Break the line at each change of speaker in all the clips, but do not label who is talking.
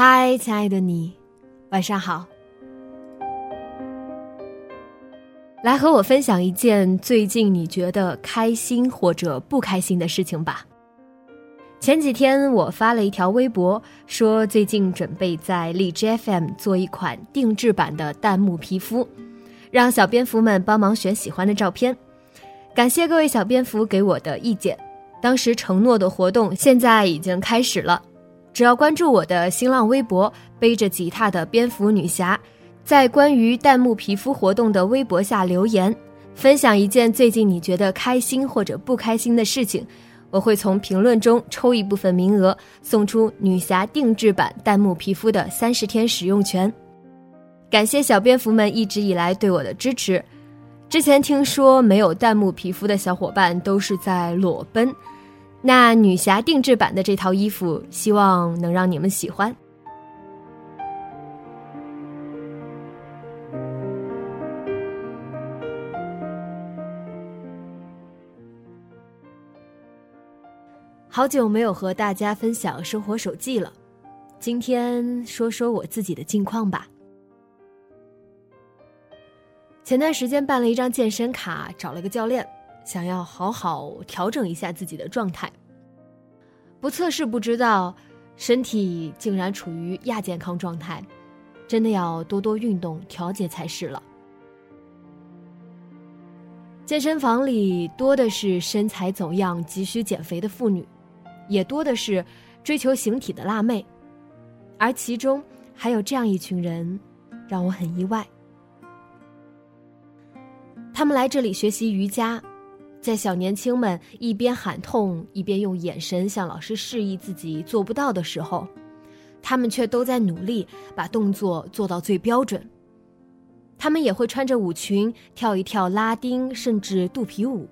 嗨，亲爱的你，晚上好。来和我分享一件最近你觉得开心或者不开心的事情吧。前几天我发了一条微博，说最近准备在荔枝 FM 做一款定制版的弹幕皮肤，让小蝙蝠们帮忙选喜欢的照片。感谢各位小蝙蝠给我的意见。当时承诺的活动现在已经开始了。只要关注我的新浪微博“背着吉他的蝙蝠女侠”，在关于弹幕皮肤活动的微博下留言，分享一件最近你觉得开心或者不开心的事情，我会从评论中抽一部分名额，送出女侠定制版弹幕皮肤的三十天使用权。感谢小蝙蝠们一直以来对我的支持。之前听说没有弹幕皮肤的小伙伴都是在裸奔。那女侠定制版的这套衣服，希望能让你们喜欢。好久没有和大家分享生活手记了，今天说说我自己的近况吧。前段时间办了一张健身卡，找了个教练。想要好好调整一下自己的状态，不测试不知道，身体竟然处于亚健康状态，真的要多多运动调节才是了。健身房里多的是身材走样、急需减肥的妇女，也多的是追求形体的辣妹，而其中还有这样一群人，让我很意外。他们来这里学习瑜伽。在小年轻们一边喊痛，一边用眼神向老师示意自己做不到的时候，他们却都在努力把动作做到最标准。他们也会穿着舞裙跳一跳拉丁，甚至肚皮舞。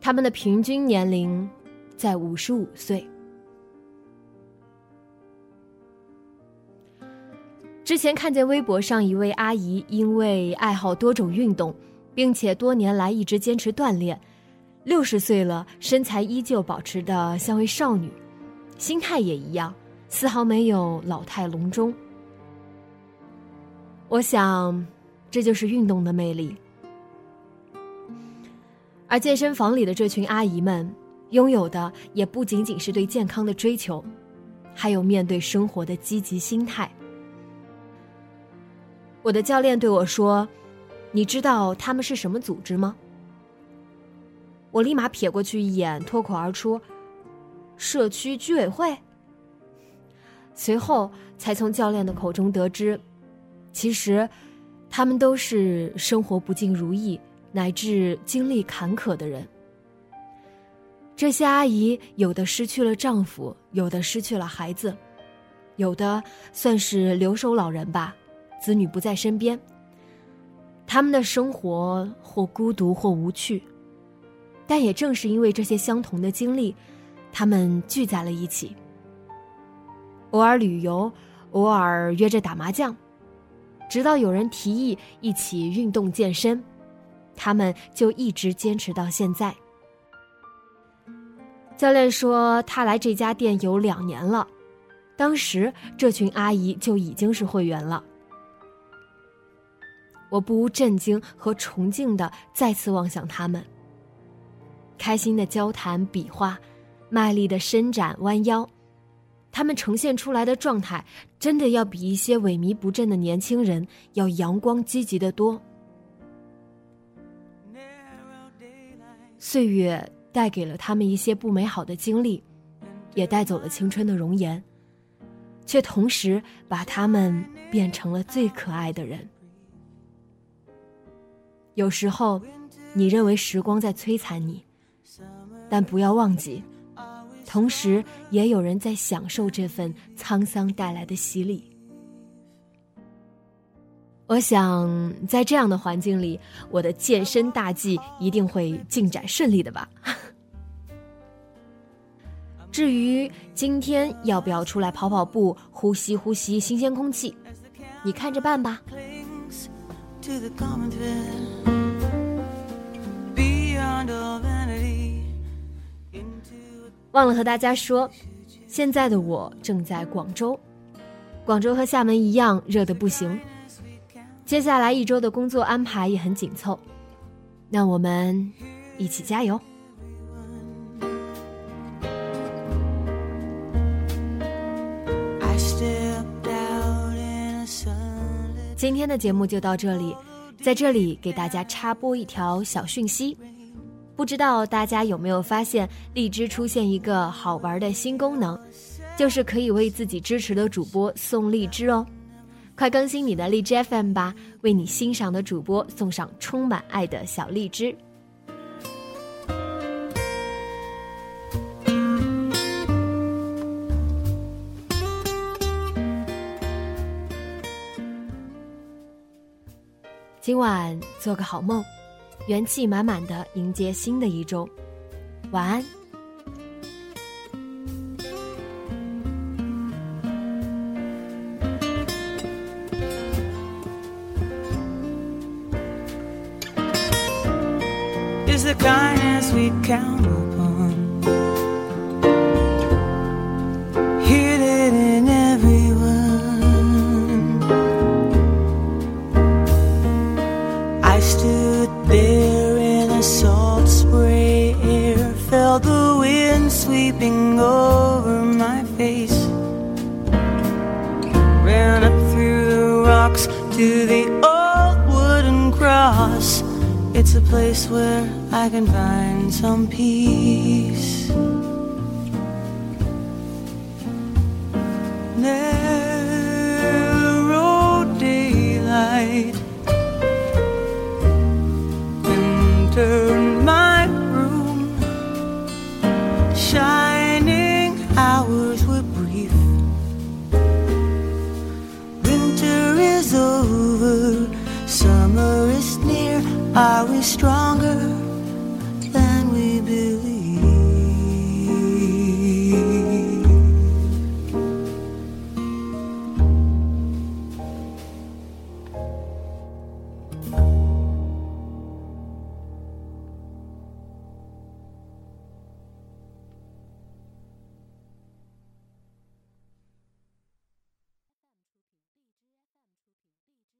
他们的平均年龄在五十五岁。之前看见微博上一位阿姨，因为爱好多种运动。并且多年来一直坚持锻炼，六十岁了，身材依旧保持的像位少女，心态也一样，丝毫没有老态龙钟。我想，这就是运动的魅力。而健身房里的这群阿姨们，拥有的也不仅仅是对健康的追求，还有面对生活的积极心态。我的教练对我说。你知道他们是什么组织吗？我立马瞥过去一眼，脱口而出：“社区居委会。”随后才从教练的口中得知，其实他们都是生活不尽如意乃至经历坎坷的人。这些阿姨有的失去了丈夫，有的失去了孩子，有的算是留守老人吧，子女不在身边。他们的生活或孤独或无趣，但也正是因为这些相同的经历，他们聚在了一起。偶尔旅游，偶尔约着打麻将，直到有人提议一起运动健身，他们就一直坚持到现在。教练说，他来这家店有两年了，当时这群阿姨就已经是会员了。我不无震惊和崇敬的再次望向他们，开心的交谈比划，卖力的伸展弯腰，他们呈现出来的状态，真的要比一些萎靡不振的年轻人要阳光积极的多。岁月带给了他们一些不美好的经历，也带走了青春的容颜，却同时把他们变成了最可爱的人。有时候，你认为时光在摧残你，但不要忘记。同时，也有人在享受这份沧桑带来的洗礼。我想，在这样的环境里，我的健身大计一定会进展顺利的吧。至于今天要不要出来跑跑步、呼吸呼吸新鲜空气，你看着办吧。忘了和大家说，现在的我正在广州，广州和厦门一样热的不行。接下来一周的工作安排也很紧凑，那我们一起加油。今天的节目就到这里，在这里给大家插播一条小讯息。不知道大家有没有发现，荔枝出现一个好玩的新功能，就是可以为自己支持的主播送荔枝哦！快更新你的荔枝 FM 吧，为你欣赏的主播送上充满爱的小荔枝。今晚做个好梦，元气满满的迎接新的一周，晚安。is The kindness we count on. Ran up through the rocks to the old wooden cross. It's a place where I can find some peace. Narrow is over, summer is near. Are we stronger than we believe?